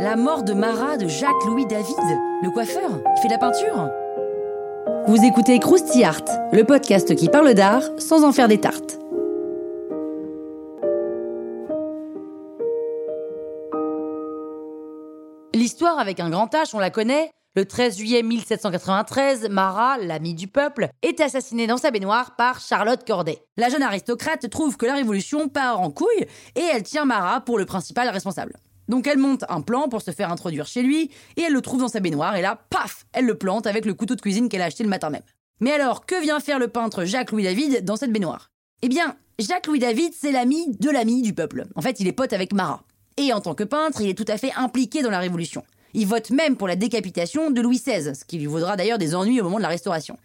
La mort de Marat de Jacques-Louis David, le coiffeur, il fait la peinture. Vous écoutez Krusty Art, le podcast qui parle d'art sans en faire des tartes. L'histoire avec un grand H, on la connaît. Le 13 juillet 1793, Marat, l'ami du peuple, est assassiné dans sa baignoire par Charlotte Corday. La jeune aristocrate trouve que la révolution part en couille et elle tient Marat pour le principal responsable. Donc elle monte un plan pour se faire introduire chez lui et elle le trouve dans sa baignoire et là, paf, elle le plante avec le couteau de cuisine qu'elle a acheté le matin même. Mais alors, que vient faire le peintre Jacques-Louis David dans cette baignoire? Eh bien, Jacques-Louis David, c'est l'ami de l'ami du peuple. En fait, il est pote avec Marat. Et en tant que peintre, il est tout à fait impliqué dans la Révolution. Il vote même pour la décapitation de Louis XVI, ce qui lui vaudra d'ailleurs des ennuis au moment de la Restauration.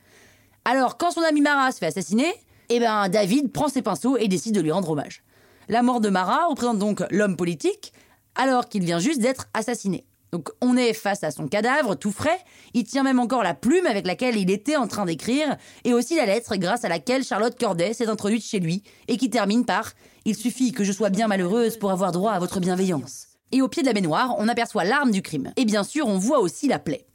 Alors, quand son ami Marat se fait assassiner, eh ben, David prend ses pinceaux et décide de lui rendre hommage. La mort de Marat représente donc l'homme politique, alors qu'il vient juste d'être assassiné. Donc on est face à son cadavre tout frais, il tient même encore la plume avec laquelle il était en train d'écrire, et aussi la lettre grâce à laquelle Charlotte Corday s'est introduite chez lui, et qui termine par ⁇ Il suffit que je sois bien malheureuse pour avoir droit à votre bienveillance ⁇ et au pied de la baignoire, on aperçoit l'arme du crime. Et bien sûr, on voit aussi la plaie.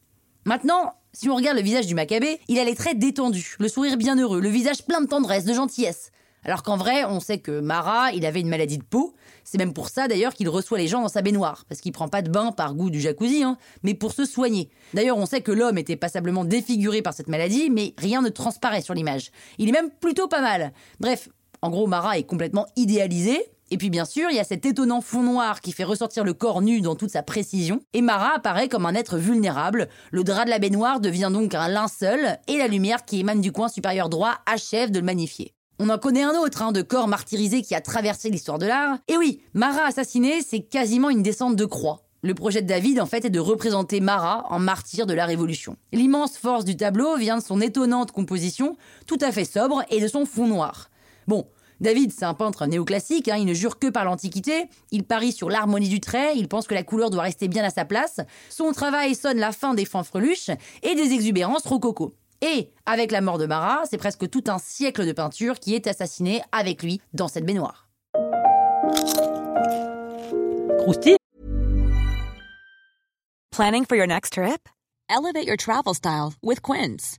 Maintenant, si on regarde le visage du Maccabée, il a les traits détendus, le sourire bien heureux, le visage plein de tendresse, de gentillesse. Alors qu'en vrai, on sait que Marat, il avait une maladie de peau. C'est même pour ça d'ailleurs qu'il reçoit les gens dans sa baignoire, parce qu'il prend pas de bain par goût du jacuzzi, hein, mais pour se soigner. D'ailleurs, on sait que l'homme était passablement défiguré par cette maladie, mais rien ne transparaît sur l'image. Il est même plutôt pas mal. Bref, en gros, Marat est complètement idéalisé, et puis bien sûr, il y a cet étonnant fond noir qui fait ressortir le corps nu dans toute sa précision. Et Mara apparaît comme un être vulnérable. Le drap de la baignoire devient donc un linceul et la lumière qui émane du coin supérieur droit achève de le magnifier. On en connaît un autre, hein, de corps martyrisé qui a traversé l'histoire de l'art. Et oui, Marat assassiné, c'est quasiment une descente de croix. Le projet de David, en fait, est de représenter Marat en martyr de la Révolution. L'immense force du tableau vient de son étonnante composition, tout à fait sobre, et de son fond noir. Bon, David, c'est un peintre néoclassique, hein, il ne jure que par l'Antiquité, il parie sur l'harmonie du trait, il pense que la couleur doit rester bien à sa place, son travail sonne la fin des fanfreluches et des exubérances rococo. Et avec la mort de Marat, c'est presque tout un siècle de peinture qui est assassiné avec lui dans cette baignoire. Planning for your next trip? Elevate your travel style with Quince.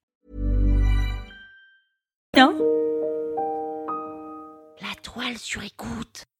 La toile sur écoute.